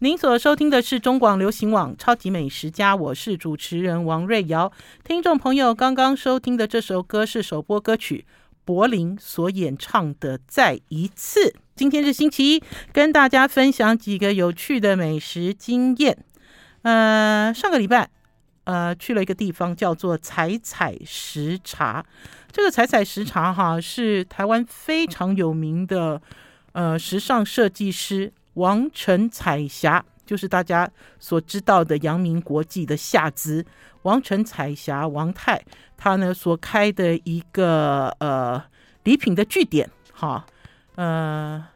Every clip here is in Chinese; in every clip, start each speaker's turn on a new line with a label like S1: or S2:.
S1: 您所收听的是中广流行网《超级美食家》，我是主持人王瑞瑶。听众朋友，刚刚收听的这首歌是首播歌曲，柏林所演唱的《再一次》。今天是星期一，跟大家分享几个有趣的美食经验。呃，上个礼拜，呃，去了一个地方叫做采采食茶。这个采采食茶哈，是台湾非常有名的呃时尚设计师。王晨彩霞就是大家所知道的阳明国际的下资王晨彩霞王太，他呢所开的一个呃礼品的据点，哈，呃，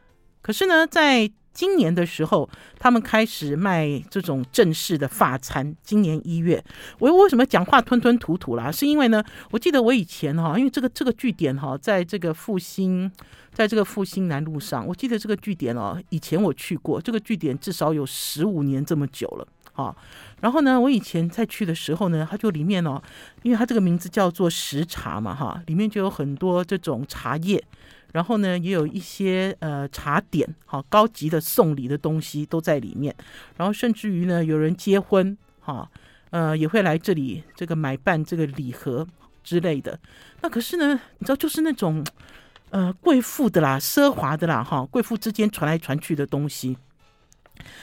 S1: 可是呢，在今年的时候，他们开始卖这种正式的法餐。今年一月，我为什么讲话吞吞吐吐啦？是因为呢，我记得我以前哈，因为这个这个据点哈，在这个复兴，在这个复兴南路上，我记得这个据点哦，以前我去过，这个据点至少有十五年这么久了哈。然后呢，我以前在去的时候呢，它就里面哦，因为它这个名字叫做食茶嘛哈，里面就有很多这种茶叶。然后呢，也有一些呃茶点，好高级的送礼的东西都在里面。然后甚至于呢，有人结婚，哈，呃，也会来这里这个买办这个礼盒之类的。那可是呢，你知道，就是那种呃贵妇的啦、奢华的啦，哈，贵妇之间传来传去的东西。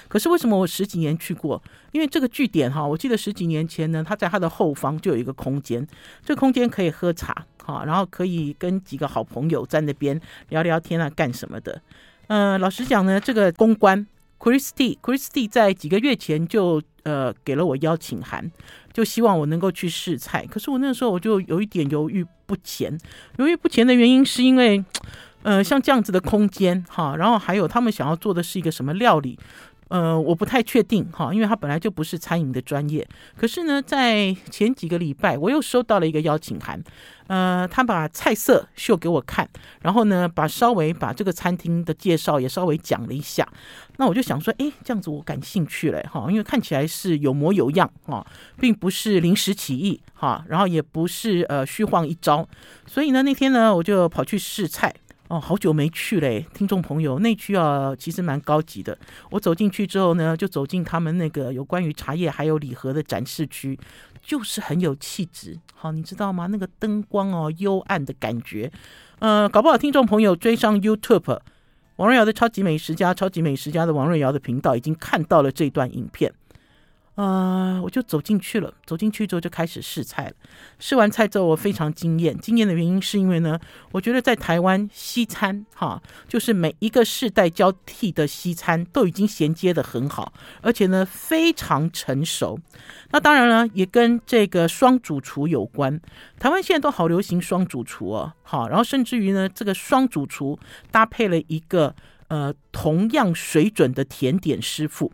S1: 可是为什么我十几年去过？因为这个据点哈，我记得十几年前呢，它在它的后方就有一个空间，这空间可以喝茶哈，然后可以跟几个好朋友在那边聊聊天啊，干什么的。呃，老实讲呢，这个公关 Christy Christy 在几个月前就呃给了我邀请函，就希望我能够去试菜。可是我那时候我就有一点犹豫不前，犹豫不前的原因是因为呃像这样子的空间哈，然后还有他们想要做的是一个什么料理。呃，我不太确定哈，因为他本来就不是餐饮的专业。可是呢，在前几个礼拜，我又收到了一个邀请函，呃，他把菜色秀给我看，然后呢，把稍微把这个餐厅的介绍也稍微讲了一下。那我就想说，哎，这样子我感兴趣了哈，因为看起来是有模有样哈，并不是临时起意哈，然后也不是呃虚晃一招。所以呢，那天呢，我就跑去试菜。哦，好久没去嘞，听众朋友，那区啊其实蛮高级的。我走进去之后呢，就走进他们那个有关于茶叶还有礼盒的展示区，就是很有气质。好，你知道吗？那个灯光哦，幽暗的感觉。呃，搞不好听众朋友追上 YouTube 王瑞瑶的超级美食家、超级美食家的王瑞瑶的频道，已经看到了这段影片。啊、我就走进去了。走进去之后就开始试菜了。试完菜之后，我非常惊艳。惊艳的原因是因为呢，我觉得在台湾西餐哈，就是每一个世代交替的西餐都已经衔接得很好，而且呢非常成熟。那当然了，也跟这个双主厨有关。台湾现在都好流行双主厨哦，好，然后甚至于呢，这个双主厨搭配了一个呃同样水准的甜点师傅。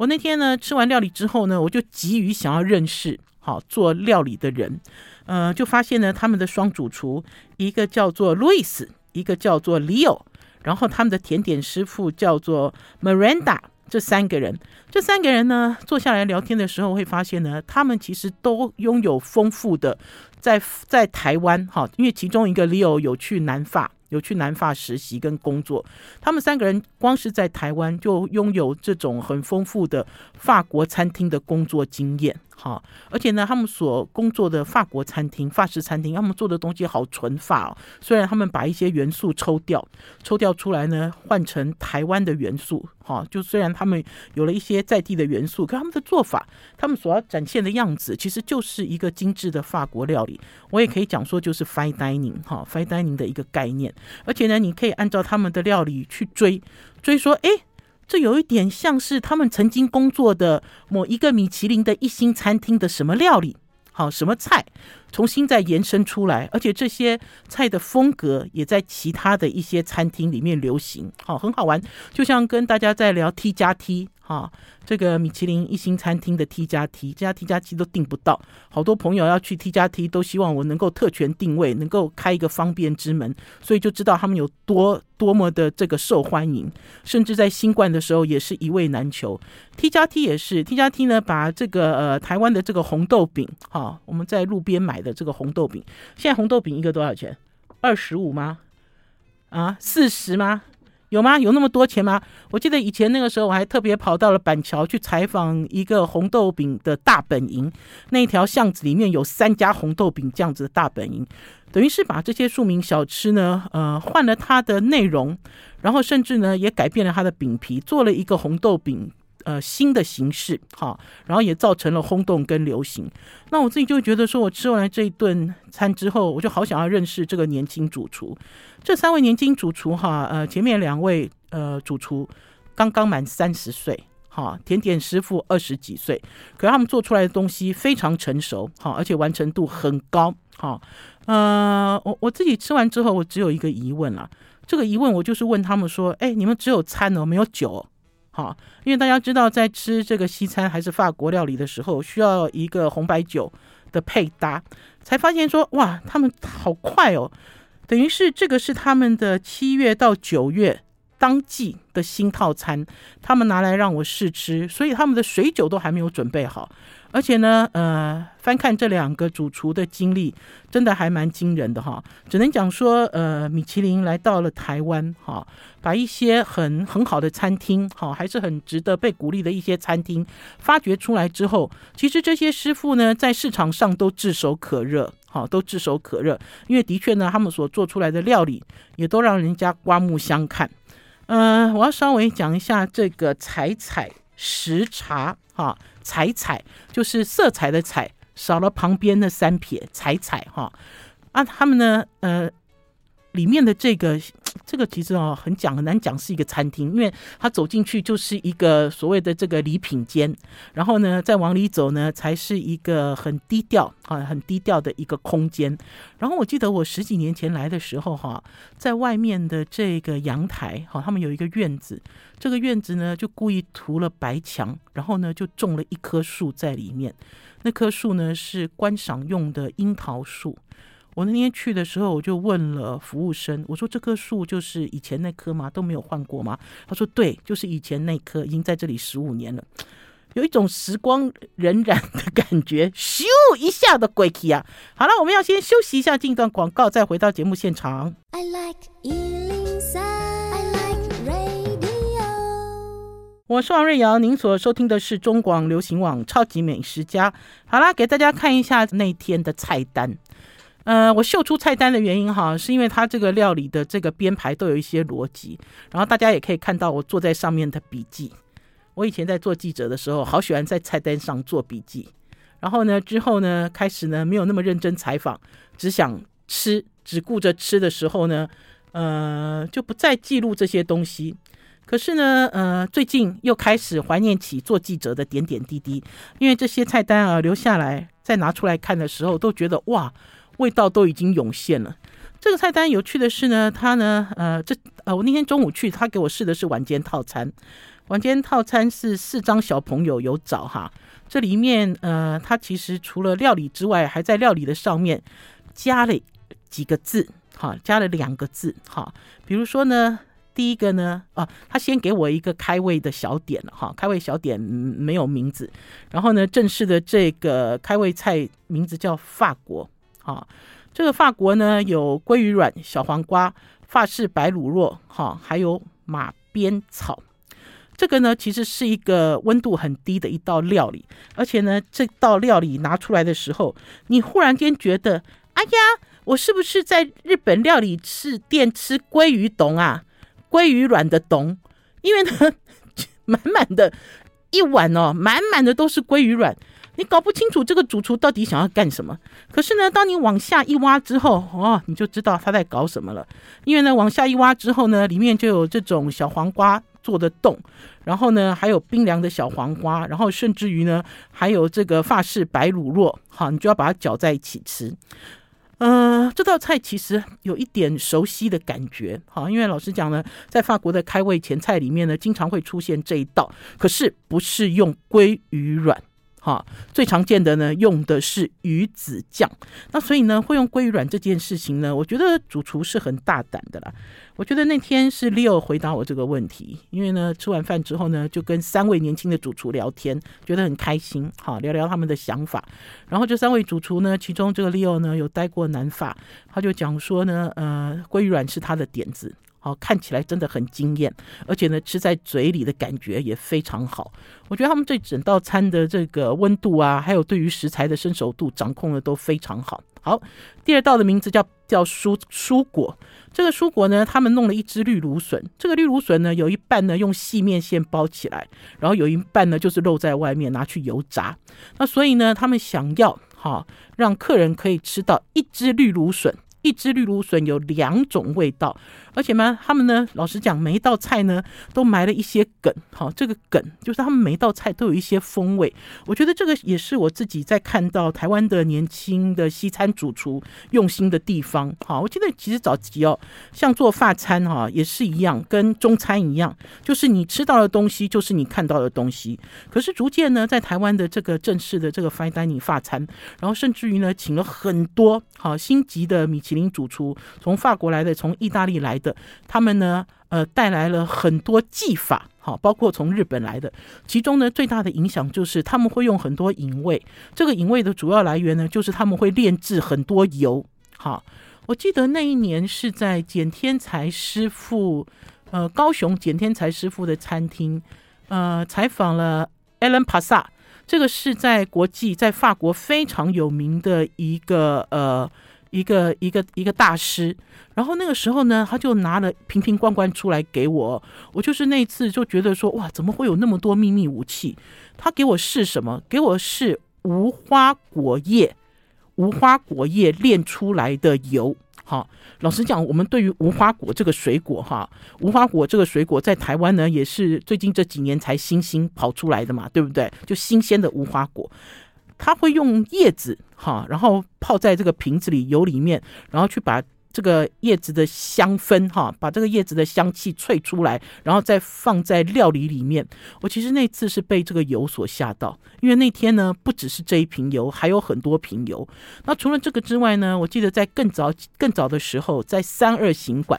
S1: 我那天呢吃完料理之后呢，我就急于想要认识好做料理的人，呃，就发现呢他们的双主厨，一个叫做 Louis，一个叫做 Leo，然后他们的甜点师傅叫做 Miranda，这三个人，这三个人呢坐下来聊天的时候，会发现呢，他们其实都拥有丰富的在在台湾哈，因为其中一个 Leo 有去南法。有去南法实习跟工作，他们三个人光是在台湾就拥有这种很丰富的法国餐厅的工作经验。好，而且呢，他们所工作的法国餐厅、法式餐厅，他们做的东西好纯法哦。虽然他们把一些元素抽掉，抽掉出来呢，换成台湾的元素。好，就虽然他们有了一些在地的元素，可他们的做法，他们所要展现的样子，其实就是一个精致的法国料理。我也可以讲说，就是 fine dining 哈，fine dining 的一个概念。而且呢，你可以按照他们的料理去追，追说，哎。这有一点像是他们曾经工作的某一个米其林的一星餐厅的什么料理，好，什么菜，重新再延伸出来，而且这些菜的风格也在其他的一些餐厅里面流行，好，很好玩，就像跟大家在聊 T 加 T。啊，这个米其林一星餐厅的 T 加 T，这家 T 加 T 都订不到，好多朋友要去 T 加 T，都希望我能够特权定位，能够开一个方便之门，所以就知道他们有多多么的这个受欢迎，甚至在新冠的时候也是一位难求。T 加 T 也是 T 加 T 呢，把这个呃台湾的这个红豆饼，哈，我们在路边买的这个红豆饼，现在红豆饼一个多少钱？二十五吗？啊，四十吗？有吗？有那么多钱吗？我记得以前那个时候，我还特别跑到了板桥去采访一个红豆饼的大本营，那条巷子里面有三家红豆饼这样子的大本营，等于是把这些庶民小吃呢，呃，换了它的内容，然后甚至呢也改变了它的饼皮，做了一个红豆饼。呃，新的形式，哈，然后也造成了轰动跟流行。那我自己就觉得说，我吃完了这一顿餐之后，我就好想要认识这个年轻主厨。这三位年轻主厨，哈，呃，前面两位呃主厨刚刚满三十岁，哈，甜点师傅二十几岁，可是他们做出来的东西非常成熟，哈，而且完成度很高，哈。呃，我我自己吃完之后，我只有一个疑问了。这个疑问我就是问他们说，哎，你们只有餐哦，没有酒哦？好，因为大家知道，在吃这个西餐还是法国料理的时候，需要一个红白酒的配搭，才发现说，哇，他们好快哦，等于是这个是他们的七月到九月当季的新套餐，他们拿来让我试吃，所以他们的水酒都还没有准备好。而且呢，呃，翻看这两个主厨的经历，真的还蛮惊人的哈。只能讲说，呃，米其林来到了台湾，哈，把一些很很好的餐厅，哈，还是很值得被鼓励的一些餐厅发掘出来之后，其实这些师傅呢，在市场上都炙手可热，哈，都炙手可热。因为的确呢，他们所做出来的料理，也都让人家刮目相看。呃，我要稍微讲一下这个采采食茶，哈。彩彩就是色彩的彩，少了旁边的三撇，彩彩哈。啊，他们呢，呃，里面的这个这个其实哦很讲很难讲是一个餐厅，因为他走进去就是一个所谓的这个礼品间，然后呢再往里走呢才是一个很低调啊很低调的一个空间。然后我记得我十几年前来的时候哈，在外面的这个阳台哈，他们有一个院子。这个院子呢，就故意涂了白墙，然后呢，就种了一棵树在里面。那棵树呢，是观赏用的樱桃树。我那天去的时候，我就问了服务生，我说：“这棵树就是以前那棵吗？都没有换过吗？”他说：“对，就是以前那棵，已经在这里十五年了，有一种时光荏苒的感觉，咻一下的鬼气啊！”好了，我们要先休息一下，进一段广告，再回到节目现场。I like 我是王瑞瑶，您所收听的是中广流行网《超级美食家》。好啦，给大家看一下那天的菜单。呃，我秀出菜单的原因哈，是因为它这个料理的这个编排都有一些逻辑，然后大家也可以看到我坐在上面的笔记。我以前在做记者的时候，好喜欢在菜单上做笔记。然后呢，之后呢，开始呢没有那么认真采访，只想吃，只顾着吃的时候呢，呃，就不再记录这些东西。可是呢，呃，最近又开始怀念起做记者的点点滴滴，因为这些菜单啊留下来，再拿出来看的时候，都觉得哇，味道都已经涌现了。这个菜单有趣的是呢，他呢，呃，这呃，我那天中午去，他给我试的是晚间套餐，晚间套餐是四张小朋友有找哈，这里面呃，他其实除了料理之外，还在料理的上面加了几个字，哈，加了两个字，哈，比如说呢。第一个呢，啊，他先给我一个开胃的小点哈，开胃小点没有名字，然后呢，正式的这个开胃菜名字叫法国，啊，这个法国呢有鲑鱼卵、小黄瓜、法式白卤肉，哈，还有马鞭草，这个呢其实是一个温度很低的一道料理，而且呢这道料理拿出来的时候，你忽然间觉得，哎呀，我是不是在日本料理吃店吃鲑鱼冻啊？鲑鱼卵的冻，因为呢，满满的一碗哦，满满的都是鲑鱼卵，你搞不清楚这个主厨到底想要干什么。可是呢，当你往下一挖之后，哦，你就知道他在搞什么了。因为呢，往下一挖之后呢，里面就有这种小黄瓜做的洞，然后呢，还有冰凉的小黄瓜，然后甚至于呢，还有这个法式白乳酪，好，你就要把它搅在一起吃。呃，这道菜其实有一点熟悉的感觉，好，因为老实讲呢，在法国的开胃前菜里面呢，经常会出现这一道，可是不是用鲑鱼卵。哈，最常见的呢，用的是鱼子酱。那所以呢，会用鲑鱼卵这件事情呢，我觉得主厨是很大胆的啦。我觉得那天是 Leo 回答我这个问题，因为呢，吃完饭之后呢，就跟三位年轻的主厨聊天，觉得很开心，好，聊聊他们的想法。然后这三位主厨呢，其中这个 Leo 呢，有待过南法，他就讲说呢，呃，鲑鱼卵是他的点子。好，看起来真的很惊艳，而且呢，吃在嘴里的感觉也非常好。我觉得他们这整道餐的这个温度啊，还有对于食材的生熟度掌控的都非常好。好，第二道的名字叫叫蔬蔬果。这个蔬果呢，他们弄了一只绿芦笋。这个绿芦笋呢，有一半呢用细面线包起来，然后有一半呢就是露在外面，拿去油炸。那所以呢，他们想要哈、让客人可以吃到一只绿芦笋。一只绿芦笋有两种味道，而且呢，他们呢，老实讲，每一道菜呢都埋了一些梗，好，这个梗就是他们每一道菜都有一些风味。我觉得这个也是我自己在看到台湾的年轻的西餐主厨用心的地方。好，我记得其实早期哦，像做法餐哈也是一样，跟中餐一样，就是你吃到的东西就是你看到的东西。可是逐渐呢，在台湾的这个正式的这个 fine dining 法餐，然后甚至于呢，请了很多好星级的米其林主厨从法国来的，从意大利来的，他们呢，呃，带来了很多技法，好，包括从日本来的。其中呢，最大的影响就是他们会用很多隐味，这个隐味的主要来源呢，就是他们会炼制很多油。好，我记得那一年是在简天才师傅，呃，高雄简天才师傅的餐厅，呃，采访了 Alan Passa 这个是在国际在法国非常有名的一个呃。一个一个一个大师，然后那个时候呢，他就拿了瓶瓶罐罐出来给我，我就是那次就觉得说，哇，怎么会有那么多秘密武器？他给我试什么？给我试无花果叶，无花果叶炼出来的油。好，老实讲，我们对于无花果这个水果，哈，无花果这个水果在台湾呢，也是最近这几年才新兴跑出来的嘛，对不对？就新鲜的无花果。他会用叶子哈，然后泡在这个瓶子里油里面，然后去把这个叶子的香氛哈，把这个叶子的香气萃出来，然后再放在料理里面。我其实那次是被这个油所吓到，因为那天呢，不只是这一瓶油，还有很多瓶油。那除了这个之外呢，我记得在更早更早的时候，在三二行馆，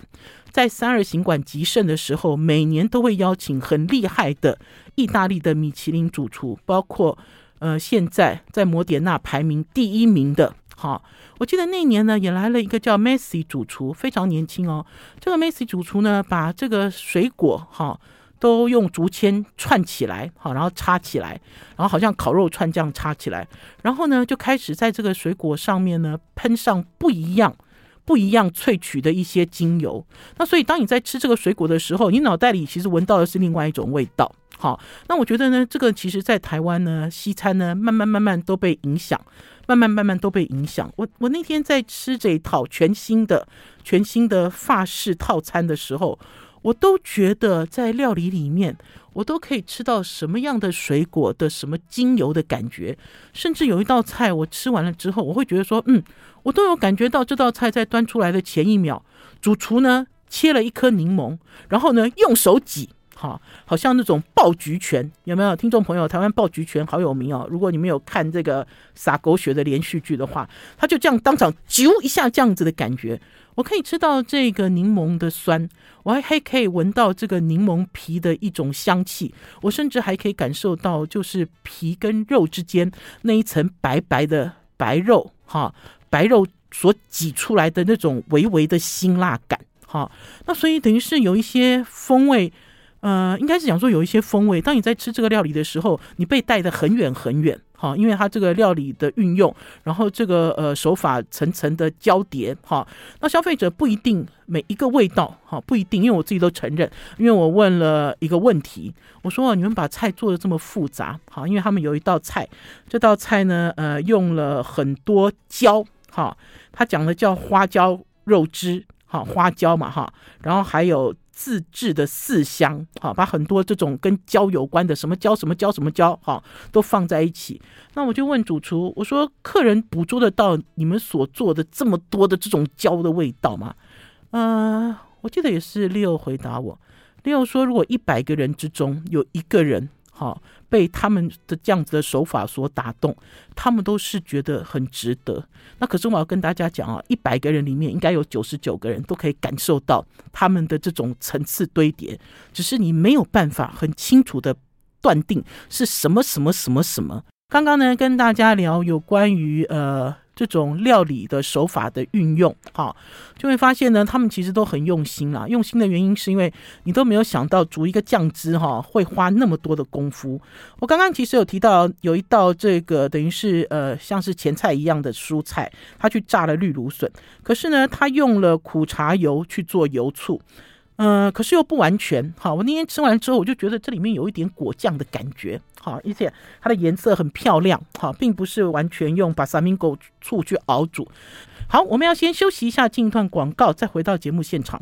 S1: 在三二行馆极盛的时候，每年都会邀请很厉害的意大利的米其林主厨，包括。呃，现在在摩点纳排名第一名的，好，我记得那年呢，也来了一个叫 Messi 主厨，非常年轻哦。这个 Messi 主厨呢，把这个水果哈都用竹签串起来，好，然后插起来，然后好像烤肉串这样插起来，然后呢，就开始在这个水果上面呢喷上不一样、不一样萃取的一些精油。那所以当你在吃这个水果的时候，你脑袋里其实闻到的是另外一种味道。好，那我觉得呢，这个其实，在台湾呢，西餐呢，慢慢慢慢都被影响，慢慢慢慢都被影响。我我那天在吃这一套全新的、全新的法式套餐的时候，我都觉得在料理里面，我都可以吃到什么样的水果的什么精油的感觉，甚至有一道菜我吃完了之后，我会觉得说，嗯，我都有感觉到这道菜在端出来的前一秒，主厨呢切了一颗柠檬，然后呢用手挤。好，好像那种爆菊拳，有没有听众朋友？台湾爆菊拳好有名哦。如果你们有看这个撒狗血的连续剧的话，他就这样当场啾一下这样子的感觉。我可以吃到这个柠檬的酸，我还还可以闻到这个柠檬皮的一种香气，我甚至还可以感受到就是皮跟肉之间那一层白白的白肉，哈，白肉所挤出来的那种微微的辛辣感，哈。那所以等于是有一些风味。呃，应该是讲说有一些风味。当你在吃这个料理的时候，你被带得很远很远，哈，因为它这个料理的运用，然后这个呃手法层层的交叠，哈，那消费者不一定每一个味道，哈，不一定，因为我自己都承认，因为我问了一个问题，我说你们把菜做的这么复杂，哈，因为他们有一道菜，这道菜呢，呃，用了很多椒，哈，他讲的叫花椒肉汁，哈，花椒嘛，哈，然后还有。自制的四香，好，把很多这种跟胶有关的，什么胶、什么胶、什么胶，好，都放在一起。那我就问主厨，我说：客人捕捉得到你们所做的这么多的这种胶的味道吗？呃，我记得也是 Leo 回答我，Leo 说，如果一百个人之中有一个人。好，被他们的这样子的手法所打动，他们都是觉得很值得。那可是我要跟大家讲啊，一百个人里面应该有九十九个人都可以感受到他们的这种层次堆叠，只是你没有办法很清楚的断定是什么什么什么什么。刚刚呢，跟大家聊有关于呃这种料理的手法的运用，哈，就会发现呢，他们其实都很用心啦。用心的原因是因为你都没有想到煮一个酱汁哈会花那么多的功夫。我刚刚其实有提到有一道这个等于是呃像是前菜一样的蔬菜，他去炸了绿芦笋，可是呢，他用了苦茶油去做油醋。嗯、可是又不完全。好，我那天吃完之后，我就觉得这里面有一点果酱的感觉。好，而且它的颜色很漂亮。好，并不是完全用把萨明狗醋去熬煮。好，我们要先休息一下，进一段广告，再回到节目现场。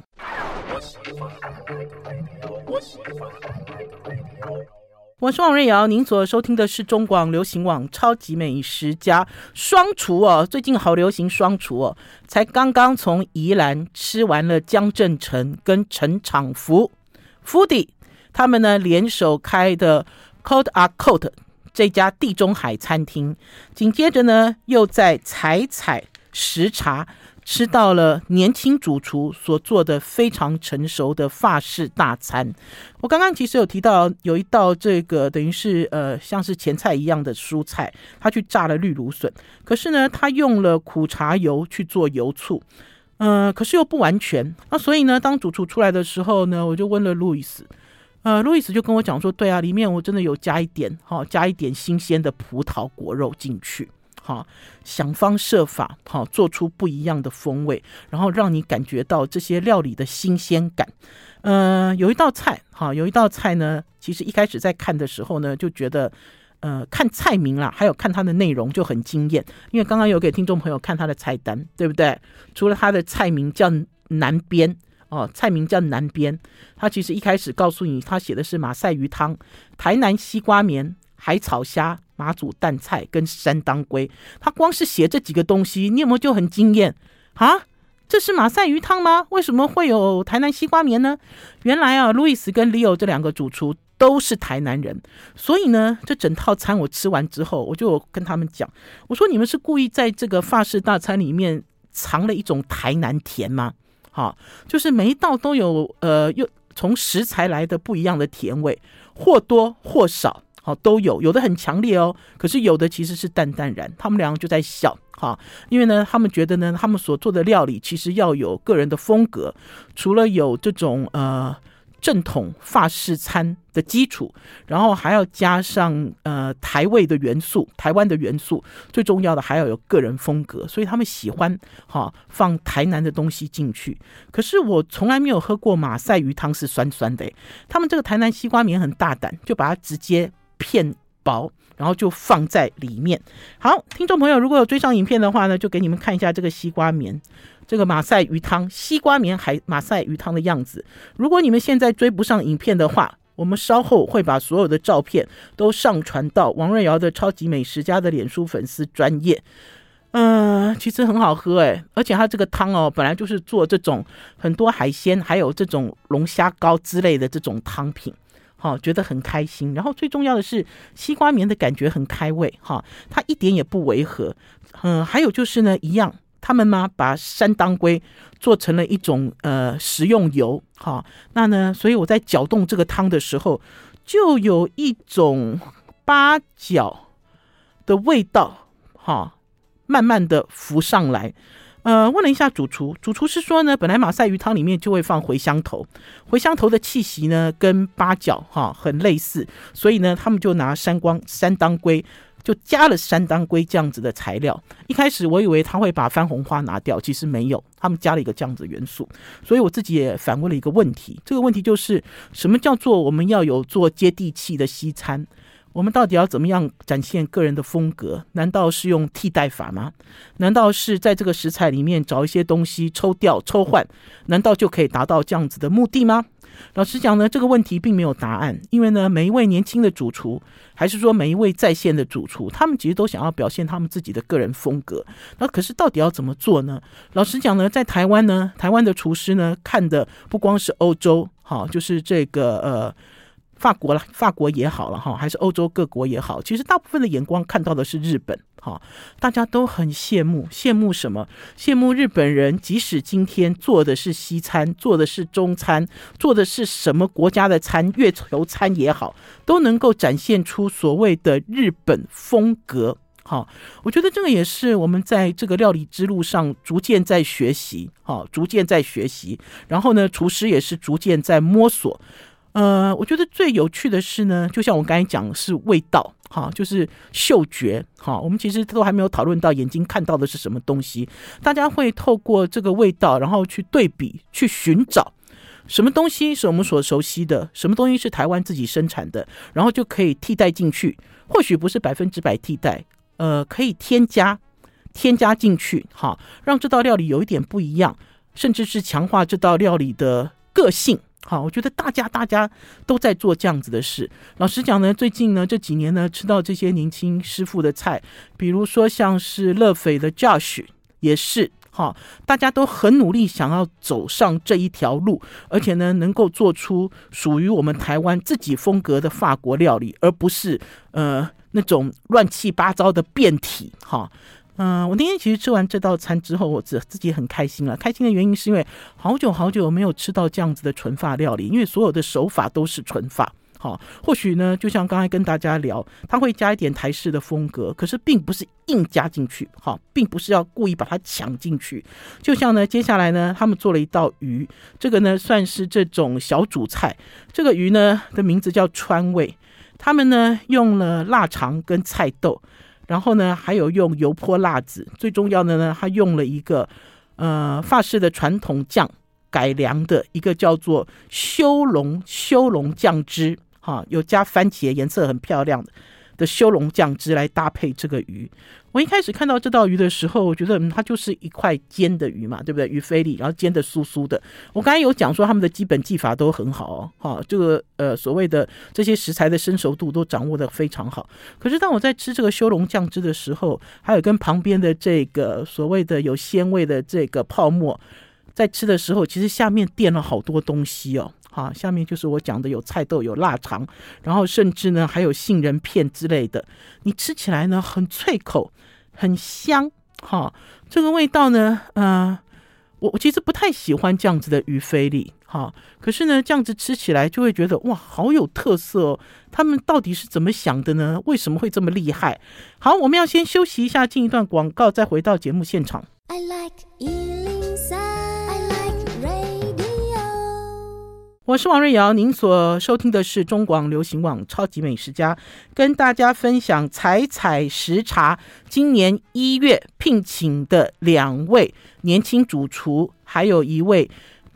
S1: 我是王瑞瑶，您所收听的是中广流行网《超级美食家》双厨哦，最近好流行双厨哦，才刚刚从宜兰吃完了江振成跟陈长福 f o o d i 他们呢联手开的 Côte à Côte 这家地中海餐厅，紧接着呢又在采采时茶。吃到了年轻主厨所做的非常成熟的法式大餐。我刚刚其实有提到有一道这个等于是呃像是前菜一样的蔬菜，他去炸了绿芦笋，可是呢他用了苦茶油去做油醋，呃可是又不完全。那所以呢当主厨出来的时候呢，我就问了路易斯，呃路易斯就跟我讲说，对啊，里面我真的有加一点哈，加一点新鲜的葡萄果肉进去。好，想方设法，好做出不一样的风味，然后让你感觉到这些料理的新鲜感。呃，有一道菜，哈，有一道菜呢，其实一开始在看的时候呢，就觉得，呃，看菜名啦，还有看它的内容就很惊艳，因为刚刚有给听众朋友看它的菜单，对不对？除了它的菜名叫南边哦，菜名叫南边，它其实一开始告诉你，它写的是马赛鱼汤、台南西瓜棉、海草虾。马祖淡菜跟山当归，他光是写这几个东西，你有没有就很惊艳啊？这是马赛鱼汤吗？为什么会有台南西瓜棉呢？原来啊，路易斯跟里欧这两个主厨都是台南人，所以呢，这整套餐我吃完之后，我就跟他们讲，我说你们是故意在这个法式大餐里面藏了一种台南甜吗？好，就是每一道都有呃，又从食材来的不一样的甜味，或多或少。好，都有，有的很强烈哦，可是有的其实是淡淡然。他们两个就在笑，哈，因为呢，他们觉得呢，他们所做的料理其实要有个人的风格，除了有这种呃正统法式餐的基础，然后还要加上呃台味的元素、台湾的元素，最重要的还要有个人风格，所以他们喜欢哈放台南的东西进去。可是我从来没有喝过马赛鱼汤是酸酸的，他们这个台南西瓜棉很大胆，就把它直接。片薄，然后就放在里面。好，听众朋友，如果有追上影片的话呢，就给你们看一下这个西瓜棉，这个马赛鱼汤，西瓜棉还马赛鱼汤的样子。如果你们现在追不上影片的话，我们稍后会把所有的照片都上传到王瑞瑶的超级美食家的脸书粉丝专页。嗯、其实很好喝诶，而且它这个汤哦，本来就是做这种很多海鲜，还有这种龙虾膏之类的这种汤品。好，觉得很开心。然后最重要的是，西瓜棉的感觉很开胃，哈，它一点也不违和。嗯，还有就是呢，一样，他们嘛把山当归做成了一种呃食用油，哈，那呢，所以我在搅动这个汤的时候，就有一种八角的味道，哈，慢慢的浮上来。呃，问了一下主厨，主厨是说呢，本来马赛鱼汤里面就会放茴香头，茴香头的气息呢跟八角哈很类似，所以呢，他们就拿山光山当归，就加了山当归这样子的材料。一开始我以为他会把番红花拿掉，其实没有，他们加了一个这样子的元素。所以我自己也反问了一个问题，这个问题就是什么叫做我们要有做接地气的西餐？我们到底要怎么样展现个人的风格？难道是用替代法吗？难道是在这个食材里面找一些东西抽调、抽换？难道就可以达到这样子的目的吗？老实讲呢，这个问题并没有答案，因为呢，每一位年轻的主厨，还是说每一位在线的主厨，他们其实都想要表现他们自己的个人风格。那可是到底要怎么做呢？老实讲呢，在台湾呢，台湾的厨师呢，看的不光是欧洲，好，就是这个呃。法国了，法国也好了哈，还是欧洲各国也好，其实大部分的眼光看到的是日本哈，大家都很羡慕，羡慕什么？羡慕日本人，即使今天做的是西餐，做的是中餐，做的是什么国家的餐，月球餐也好，都能够展现出所谓的日本风格。好，我觉得这个也是我们在这个料理之路上逐渐在学习，好，逐渐在学习。然后呢，厨师也是逐渐在摸索。呃，我觉得最有趣的是呢，就像我刚才讲是味道，哈，就是嗅觉，哈。我们其实都还没有讨论到眼睛看到的是什么东西，大家会透过这个味道，然后去对比，去寻找什么东西是我们所熟悉的，什么东西是台湾自己生产的，然后就可以替代进去。或许不是百分之百替代。呃，可以添加添加进去，哈，让这道料理有一点不一样，甚至是强化这道料理的个性，好，我觉得大家大家都在做这样子的事。老实讲呢，最近呢这几年呢，吃到这些年轻师傅的菜，比如说像是乐斐的 Josh 也是，哈，大家都很努力想要走上这一条路，而且呢，能够做出属于我们台湾自己风格的法国料理，而不是呃。那种乱七八糟的变体，哈，嗯，我那天其实吃完这道餐之后，我自自己很开心了。开心的原因是因为好久好久没有吃到这样子的纯法料理，因为所有的手法都是纯法，好。或许呢，就像刚才跟大家聊，他会加一点台式的风格，可是并不是硬加进去，好，并不是要故意把它抢进去。就像呢，接下来呢，他们做了一道鱼，这个呢算是这种小主菜，这个鱼呢的名字叫川味。他们呢用了腊肠跟菜豆，然后呢还有用油泼辣子，最重要的呢，他用了一个呃法式的传统酱改良的一个叫做修龙修龙酱汁，哈，有加番茄，颜色很漂亮的。的修龙酱汁来搭配这个鱼，我一开始看到这道鱼的时候，我觉得，它就是一块煎的鱼嘛，对不对？鱼菲力，然后煎的酥酥的。我刚才有讲说他们的基本技法都很好哦，哈，这个呃所谓的这些食材的生熟度都掌握得非常好。可是当我在吃这个修龙酱汁的时候，还有跟旁边的这个所谓的有鲜味的这个泡沫，在吃的时候，其实下面垫了好多东西哦。好，下面就是我讲的有菜豆、有腊肠，然后甚至呢还有杏仁片之类的。你吃起来呢很脆口，很香。哈，这个味道呢，呃，我我其实不太喜欢这样子的鱼菲力。哈，可是呢这样子吃起来就会觉得哇，好有特色哦。他们到底是怎么想的呢？为什么会这么厉害？好，我们要先休息一下，进一段广告，再回到节目现场。I like 我是王瑞瑶，您所收听的是中广流行网《超级美食家》，跟大家分享采采食茶今年一月聘请的两位年轻主厨，还有一位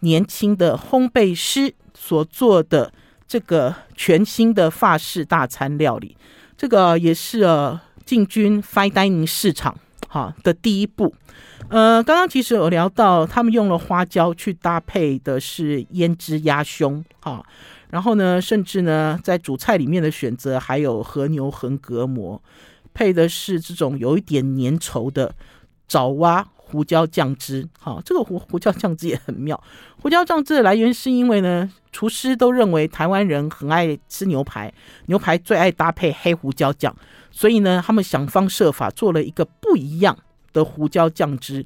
S1: 年轻的烘焙师所做的这个全新的法式大餐料理。这个也是呃进军 Fine Dining 市场好的第一步。呃，刚刚其实有聊到，他们用了花椒去搭配的是腌制鸭胸，哈，然后呢，甚至呢，在主菜里面的选择还有和牛横膈膜，配的是这种有一点粘稠的爪哇胡椒酱汁，哈，这个胡胡椒酱汁也很妙。胡椒酱汁的来源是因为呢，厨师都认为台湾人很爱吃牛排，牛排最爱搭配黑胡椒酱，所以呢，他们想方设法做了一个不一样的胡椒酱汁，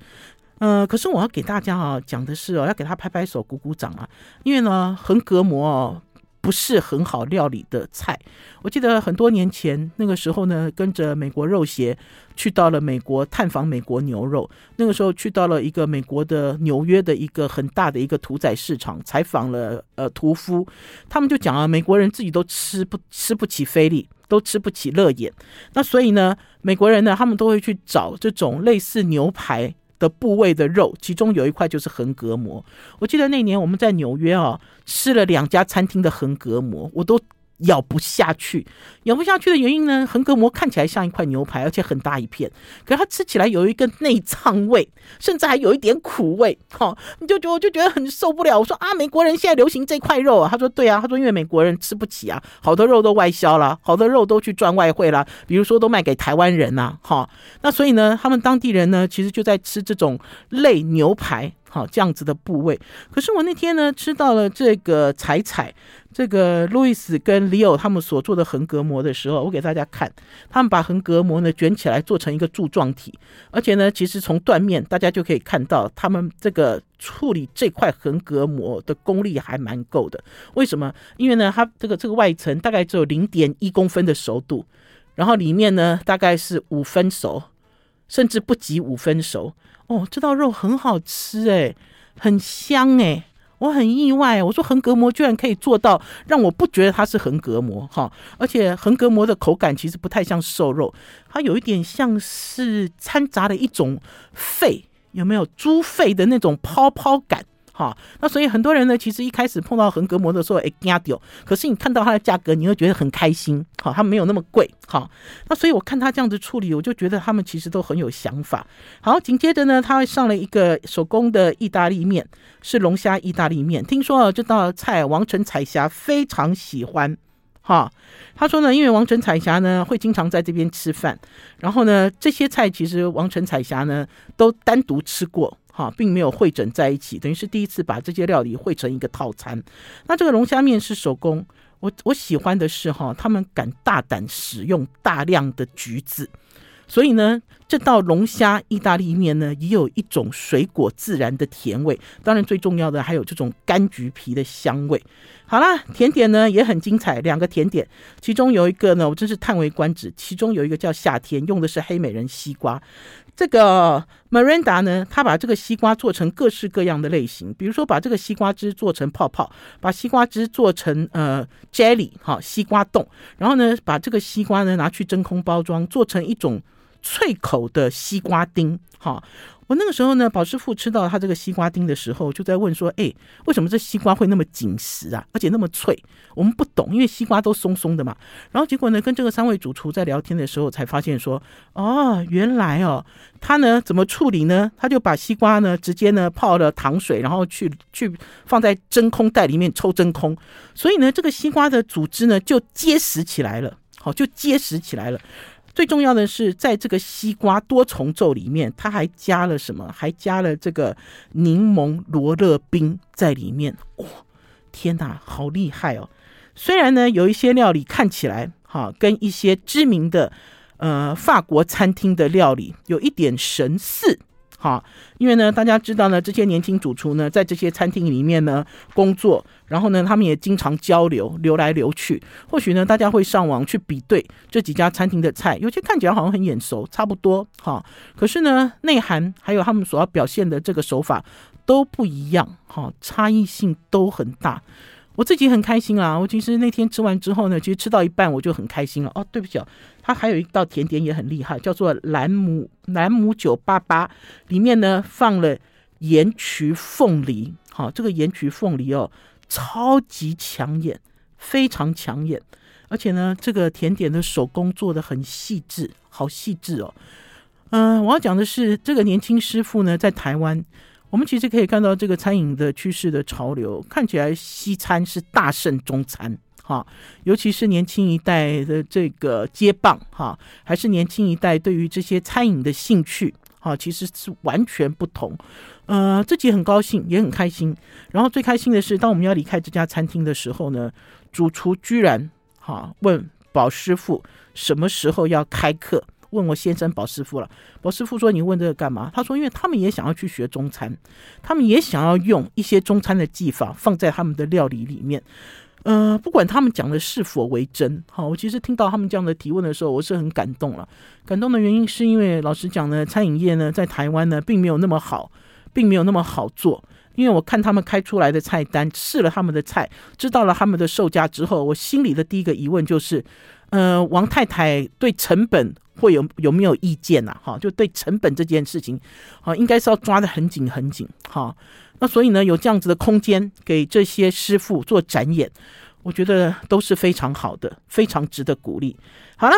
S1: 呃，可是我要给大家啊讲的是哦，要给他拍拍手、鼓鼓掌啊，因为呢，横膈膜哦不是很好料理的菜。我记得很多年前那个时候呢，跟着美国肉协去到了美国探访美国牛肉，那个时候去到了一个美国的纽约的一个很大的一个屠宰市场，采访了呃屠夫，他们就讲啊，美国人自己都吃不吃不起菲力。都吃不起乐眼，那所以呢，美国人呢，他们都会去找这种类似牛排的部位的肉，其中有一块就是横膈膜。我记得那年我们在纽约啊，吃了两家餐厅的横膈膜，我都。咬不下去，咬不下去的原因呢？横膈膜看起来像一块牛排，而且很大一片，可是它吃起来有一个内脏味，甚至还有一点苦味。哈、你就觉我就觉得很受不了。我说啊，美国人现在流行这块肉啊？他说对啊，他说因为美国人吃不起啊，好多肉都外销了，好多肉都去赚外汇了，比如说都卖给台湾人呐、啊。哈、那所以呢，他们当地人呢，其实就在吃这种类牛排。好，这样子的部位。可是我那天呢，吃到了这个彩彩，这个路易斯跟里欧他们所做的横膈膜的时候，我给大家看，他们把横膈膜呢卷起来做成一个柱状体，而且呢，其实从断面大家就可以看到，他们这个处理这块横膈膜的功力还蛮够的。为什么？因为呢，它这个这个外层大概只有零点一公分的熟度。然后里面呢大概是五分熟，甚至不及五分熟。哦，这道肉很好吃哎，很香哎。我很意外，我说横膈膜居然可以做到让我不觉得它是横膈膜哈，而且横膈膜的口感其实不太像瘦肉，它有一点像是掺杂了一种肺，有没有猪肺的那种泡泡感？好，那所以很多人呢，其实一开始碰到横膈膜的时候，哎，惊掉。可是你看到它的价格，你会觉得很开心。好，它没有那么贵。好，那所以我看他这样子处理，我就觉得他们其实都很有想法。好，紧接着呢，他上了一个手工的意大利面，是龙虾意大利面。听说啊，这道菜王晨彩霞非常喜欢。哈，他说呢，因为王晨彩霞呢会经常在这边吃饭，然后呢，这些菜其实王晨彩霞呢都单独吃过。哈，并没有汇整在一起，等于是第一次把这些料理汇成一个套餐。那这个龙虾面是手工，我我喜欢的是哈，他们敢大胆使用大量的橘子，所以呢，这道龙虾意大利面呢，也有一种水果自然的甜味。当然，最重要的还有这种柑橘皮的香味。好啦，甜点呢也很精彩，两个甜点，其中有一个呢，我真是叹为观止，其中有一个叫夏天，用的是黑美人西瓜。这个 Miranda 呢，他把这个西瓜做成各式各样的类型，比如说把这个西瓜汁做成泡泡，把西瓜汁做成呃 jelly 哈，西瓜冻，然后呢，把这个西瓜呢拿去真空包装，做成一种脆口的西瓜丁哈。我那个时候呢，宝师傅吃到他这个西瓜丁的时候，就在问说：“哎，为什么这西瓜会那么紧实啊？而且那么脆？我们不懂，因为西瓜都松松的嘛。”然后结果呢，跟这个三位主厨在聊天的时候，才发现说：“哦，原来哦，他呢怎么处理呢？他就把西瓜呢直接呢泡了糖水，然后去去放在真空袋里面抽真空，所以呢，这个西瓜的组织呢就结实起来了。好，就结实起来了。”最重要的是，在这个西瓜多重奏里面，它还加了什么？还加了这个柠檬罗勒冰在里面。哇、天哪，好厉害哦！虽然呢，有一些料理看起来哈，跟一些知名的呃法国餐厅的料理有一点神似。好，因为呢，大家知道呢，这些年轻主厨呢，在这些餐厅里面呢工作，然后呢，他们也经常交流，流来流去。或许呢，大家会上网去比对这几家餐厅的菜，有些看起来好像很眼熟，差不多。哈，可是呢，内涵还有他们所要表现的这个手法都不一样，哈，差异性都很大。我自己很开心啊！我其实那天吃完之后呢，其实吃到一半我就很开心了。哦，对不起哦，它还有一道甜点也很厉害，叫做兰姆兰姆酒八八，里面呢放了盐焗凤梨。好，这个盐焗凤梨哦，超级抢眼，非常抢眼，而且呢，这个甜点的手工做的很细致，好细致哦。嗯、我要讲的是这个年轻师傅呢，在台湾。我们其实可以看到这个餐饮的趋势的潮流，看起来西餐是大胜中餐，哈，尤其是年轻一代的这个接棒，哈，还是年轻一代对于这些餐饮的兴趣，哈，其实是完全不同。呃，自己很高兴，也很开心。然后最开心的是，当我们要离开这家餐厅的时候呢，主厨居然哈问宝师傅什么时候要开课。问我先生宝师傅了，宝师傅说：“你问这个干嘛？”他说：“因为他们也想要去学中餐，他们也想要用一些中餐的技法放在他们的料理里面。呃，不管他们讲的是否为真，好，我其实听到他们这样的提问的时候，我是很感动了。感动的原因是因为老实讲呢，餐饮业呢在台湾呢并没有那么好，并没有那么好做。因为我看他们开出来的菜单，试了他们的菜，知道了他们的售价之后，我心里的第一个疑问就是：呃，王太太对成本。”会有有没有意见呐？哈，就对成本这件事情，好，应该是要抓得很紧很紧。哈，那所以呢，有这样子的空间给这些师傅做展演，我觉得都是非常好的，非常值得鼓励。好了，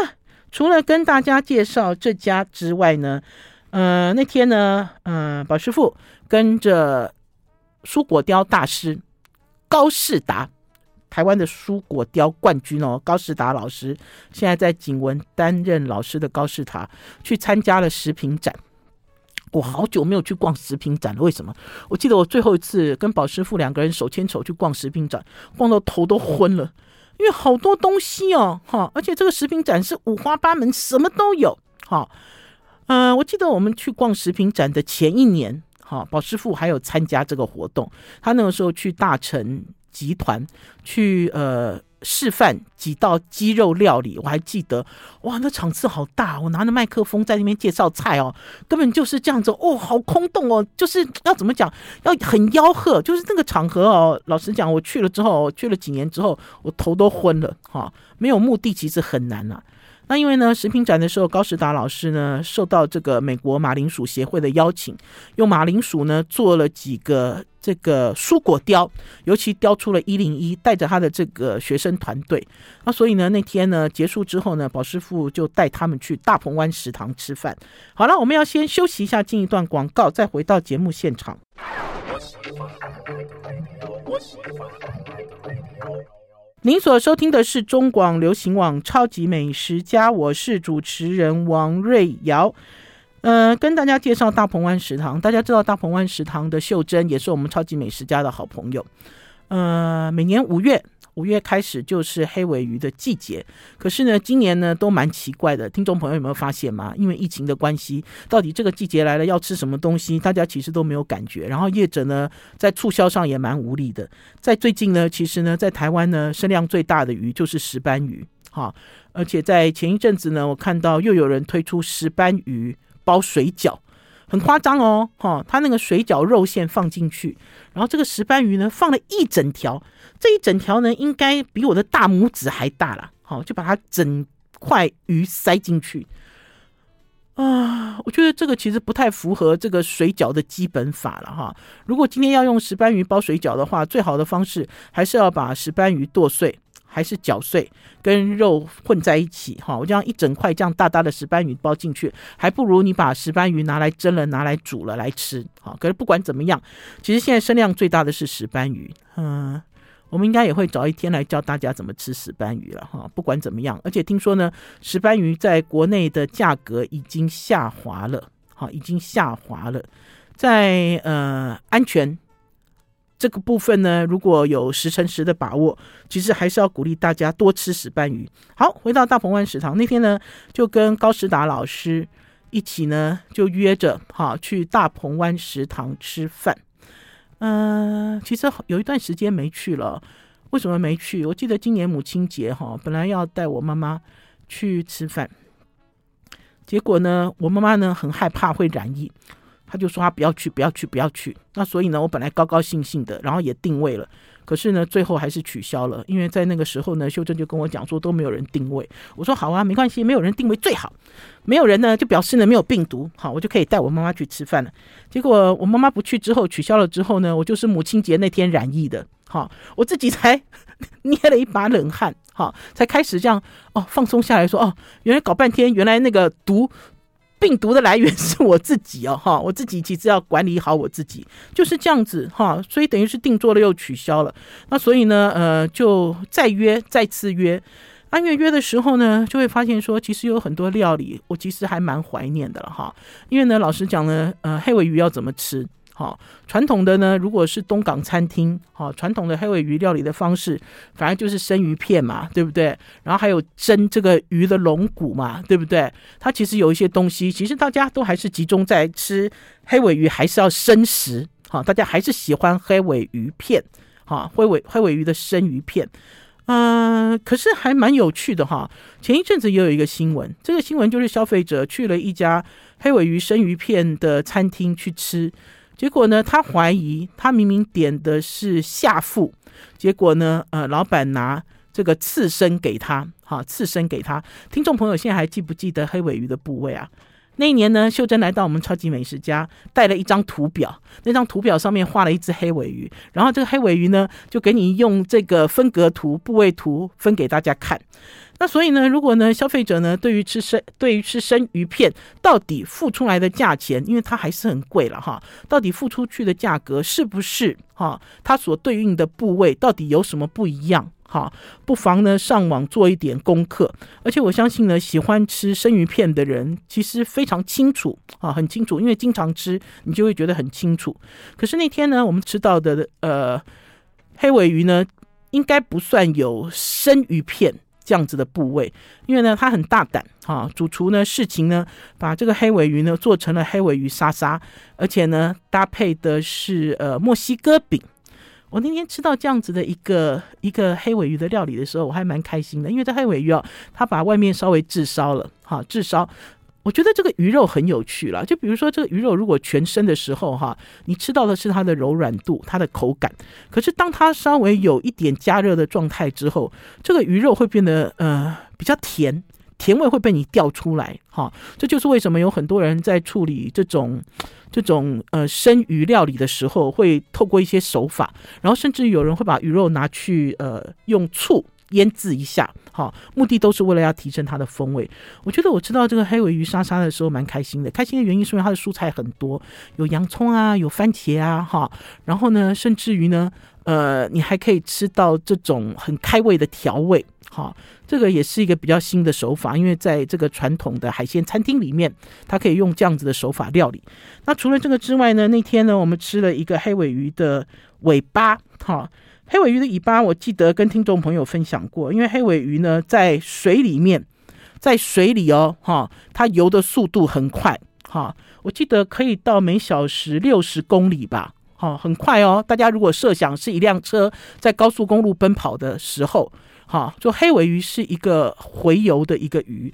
S1: 除了跟大家介绍这家之外呢，呃，那天呢，呃，宝师傅跟着蔬果雕大师高世达。台湾的蔬果雕冠军哦，高士达老师现在在景文担任老师的高士达去参加了食品展。我好久没有去逛食品展了，为什么？我记得我最后一次跟宝师傅两个人手牵手去逛食品展，逛到头都昏了，因为好多东西哦，哈，而且这个食品展是五花八门，什么都有，哈，嗯，我记得我们去逛食品展的前一年，哈，宝师傅还有参加这个活动，他那个时候去大成。集团去呃示范几道鸡肉料理，我还记得，哇，那场次好大，我拿着麦克风在那边介绍菜哦，根本就是这样子，哦，好空洞哦，就是要怎么讲，要很吆喝，就是那个场合哦。老实讲，我去了之后，去了几年之后，我头都昏了，哈、哦，没有目的其实很难啊。那因为呢，食品展的时候，高石达老师呢受到这个美国马铃薯协会的邀请，用马铃薯呢做了几个这个蔬果雕，尤其雕出了一零一，带着他的这个学生团队。那所以呢，那天呢结束之后呢，宝师傅就带他们去大鹏湾食堂吃饭。好了，我们要先休息一下，进一段广告，再回到节目现场。您所收听的是中广流行网《超级美食家》，我是主持人王瑞瑶。呃，跟大家介绍大鹏湾食堂。大家知道大鹏湾食堂的秀珍也是我们《超级美食家》的好朋友。呃，每年五月。五月开始就是黑尾鱼的季节，可是呢，今年呢都蛮奇怪的。听众朋友有没有发现吗？因为疫情的关系，到底这个季节来了要吃什么东西，大家其实都没有感觉。然后业者呢在促销上也蛮无力的。在最近呢，其实呢在台湾呢声量最大的鱼就是石斑鱼，哈，而且在前一阵子呢，我看到又有人推出石斑鱼包水饺。很夸张哦，哈，他那个水饺肉馅放进去，然后这个石斑鱼呢放了一整条，这一整条呢应该比我的大拇指还大了，好，就把它整块鱼塞进去，啊，我觉得这个其实不太符合这个水饺的基本法了哈。如果今天要用石斑鱼包水饺的话，最好的方式还是要把石斑鱼剁碎。还是搅碎跟肉混在一起哈，我这样一整块这样大大的石斑鱼包进去，还不如你把石斑鱼拿来蒸了，拿来煮了来吃。好，可是不管怎么样，其实现在声量最大的是石斑鱼。嗯，我们应该也会找一天来教大家怎么吃石斑鱼了哈。不管怎么样，而且听说呢，石斑鱼在国内的价格已经下滑了，好，已经下滑了，在呃安全。这个部分呢，如果有十成十的把握，其实还是要鼓励大家多吃石斑鱼。好，回到大鹏湾食堂那天呢，就跟高石达老师一起呢，就约着哈去大鹏湾食堂吃饭。嗯、其实有一段时间没去了，为什么没去？我记得今年母亲节哈，本来要带我妈妈去吃饭，结果呢，我妈妈呢很害怕会染疫。他就说他不要去，不要去，不要去。那所以呢，我本来高高兴兴的，然后也定位了，可是呢，最后还是取消了。因为在那个时候呢，秀珍就跟我讲说都没有人定位。我说好啊，没关系，没有人定位最好。没有人呢，就表示呢没有病毒，好，我就可以带我妈妈去吃饭了。结果我妈妈不去之后，取消了之后呢，我就是母亲节那天染疫的，好，我自己才 捏了一把冷汗，好，才开始这样哦放松下来说哦，原来搞半天，原来那个毒。病毒的来源 是我自己哦，哈，我自己其实要管理好我自己，就是这样子哈，所以等于是定做了又取消了，那所以呢，呃，就再约，再次约，按月约的时候呢，就会发现说，其实有很多料理，我其实还蛮怀念的了哈，因为呢，老师讲呢，呃，黑尾鱼要怎么吃？好，传统的呢，如果是东港餐厅，好，传统的黑尾鱼料理的方式，反正就是生鱼片嘛，对不对？然后还有蒸这个鱼的龙骨嘛，对不对？它其实有一些东西，其实大家都还是集中在吃黑尾鱼，还是要生食，好，大家还是喜欢黑尾鱼片，好，黑尾黑尾鱼的生鱼片，嗯、可是还蛮有趣的哈。前一阵子也有一个新闻，这个新闻就是消费者去了一家黑尾鱼生鱼片的餐厅去吃。结果呢，他怀疑他明明点的是下腹，结果呢，呃，老板拿这个刺身给他，哈，刺身给他。听众朋友现在还记不记得黑尾鱼的部位啊？那一年呢，秀珍来到我们超级美食家，带了一张图表，那张图表上面画了一只黑尾鱼，然后这个黑尾鱼呢，就给你用这个分隔图、部位图分给大家看。那所以呢，如果呢，消费者呢，对于吃生，对于吃生鱼片，到底付出来的价钱，因为它还是很贵了哈，到底付出去的价格是不是哈，它所对应的部位到底有什么不一样？哈，不妨呢上网做一点功课。而且我相信呢，喜欢吃生鱼片的人其实非常清楚啊，很清楚，因为经常吃，你就会觉得很清楚。可是那天呢，我们吃到的呃黑尾鱼呢，应该不算有生鱼片。这样子的部位，因为呢，他很大胆哈，主厨呢，事情呢，把这个黑尾鱼呢做成了黑尾鱼沙沙，而且呢，搭配的是呃墨西哥饼。我那天吃到这样子的一个一个黑尾鱼的料理的时候，我还蛮开心的，因为这黑尾鱼啊，它把外面稍微炙烧了，哈，炙烧。我觉得这个鱼肉很有趣了，就比如说这个鱼肉如果全生的时候哈，你吃到的是它的柔软度、它的口感。可是当它稍微有一点加热的状态之后，这个鱼肉会变得呃比较甜，甜味会被你调出来哈。这就是为什么有很多人在处理这种这种呃生鱼料理的时候，会透过一些手法，然后甚至有人会把鱼肉拿去呃用醋。腌制一下，好，目的都是为了要提升它的风味。我觉得我吃到这个黑尾鱼沙沙的时候蛮开心的，开心的原因是因为它的蔬菜很多，有洋葱啊，有番茄啊，哈，然后呢，甚至于呢，呃，你还可以吃到这种很开胃的调味，哈，这个也是一个比较新的手法，因为在这个传统的海鲜餐厅里面，它可以用这样子的手法料理。那除了这个之外呢，那天呢，我们吃了一个黑尾鱼的尾巴，哈。黑尾鱼的尾巴，我记得跟听众朋友分享过，因为黑尾鱼呢，在水里面，在水里哦，哈，它游的速度很快，哈，我记得可以到每小时六十公里吧，哈，很快哦。大家如果设想是一辆车在高速公路奔跑的时候，哈，就黑尾鱼是一个回游的一个鱼，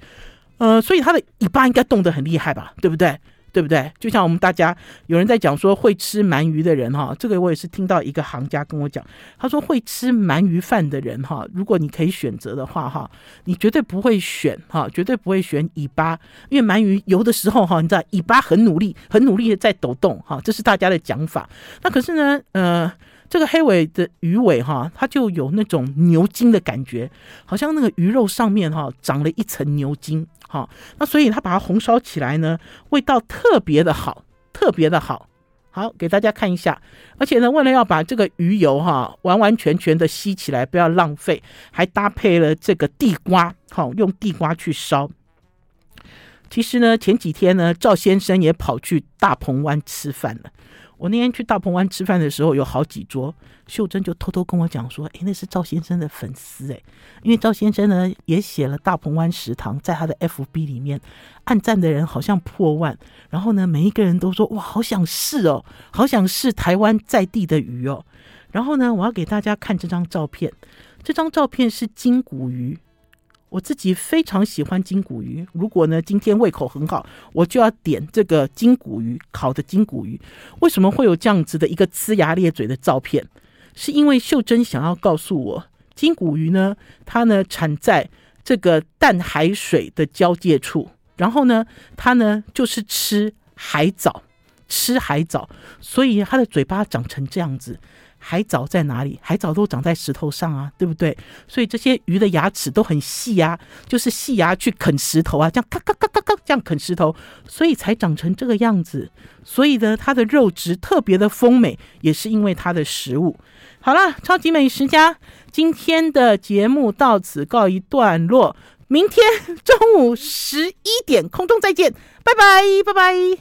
S1: 呃，所以它的尾巴应该动得很厉害吧，对不对？对不对？就像我们大家有人在讲说，会吃鳗鱼的人哈，这个我也是听到一个行家跟我讲，他说会吃鳗鱼饭的人哈，如果你可以选择的话哈，你绝对不会选哈，绝对不会选尾巴，因为鳗鱼游的时候哈，你知道尾巴很努力，很努力的在抖动哈，这是大家的讲法。那可是呢，呃。这个黑尾的鱼尾哈，它就有那种牛筋的感觉，好像那个鱼肉上面哈长了一层牛筋哈。那所以它把它红烧起来呢，味道特别的好，特别的好。好，给大家看一下。而且呢，为了要把这个鱼油哈完完全全的吸起来，不要浪费，还搭配了这个地瓜，好，用地瓜去烧。其实呢，前几天呢，赵先生也跑去大鹏湾吃饭了。我那天去大鹏湾吃饭的时候，有好几桌，秀珍就偷偷跟我讲说：“诶，那是赵先生的粉丝诶，因为赵先生呢也写了大鹏湾食堂，在他的 FB 里面，按赞的人好像破万，然后呢，每一个人都说哇，好想试哦，好想试台湾在地的鱼哦。然后呢，我要给大家看这张照片，这张照片是金骨鱼。”我自己非常喜欢金骨鱼。如果呢，今天胃口很好，我就要点这个金骨鱼，烤的金骨鱼。为什么会有这样子的一个呲牙咧嘴的照片？是因为秀珍想要告诉我，金骨鱼呢，它呢产在这个淡海水的交界处，然后呢，它呢就是吃海藻，吃海藻，所以它的嘴巴长成这样子。海藻在哪里？海藻都长在石头上啊，对不对？所以这些鱼的牙齿都很细啊，就是细牙去啃石头啊，这样咔咔咔咔咔这样啃石头，所以才长成这个样子。所以呢，它的肉质特别的丰美，也是因为它的食物。好了，超级美食家，今天的节目到此告一段落。明天中午十一点空中再见，拜拜，拜拜。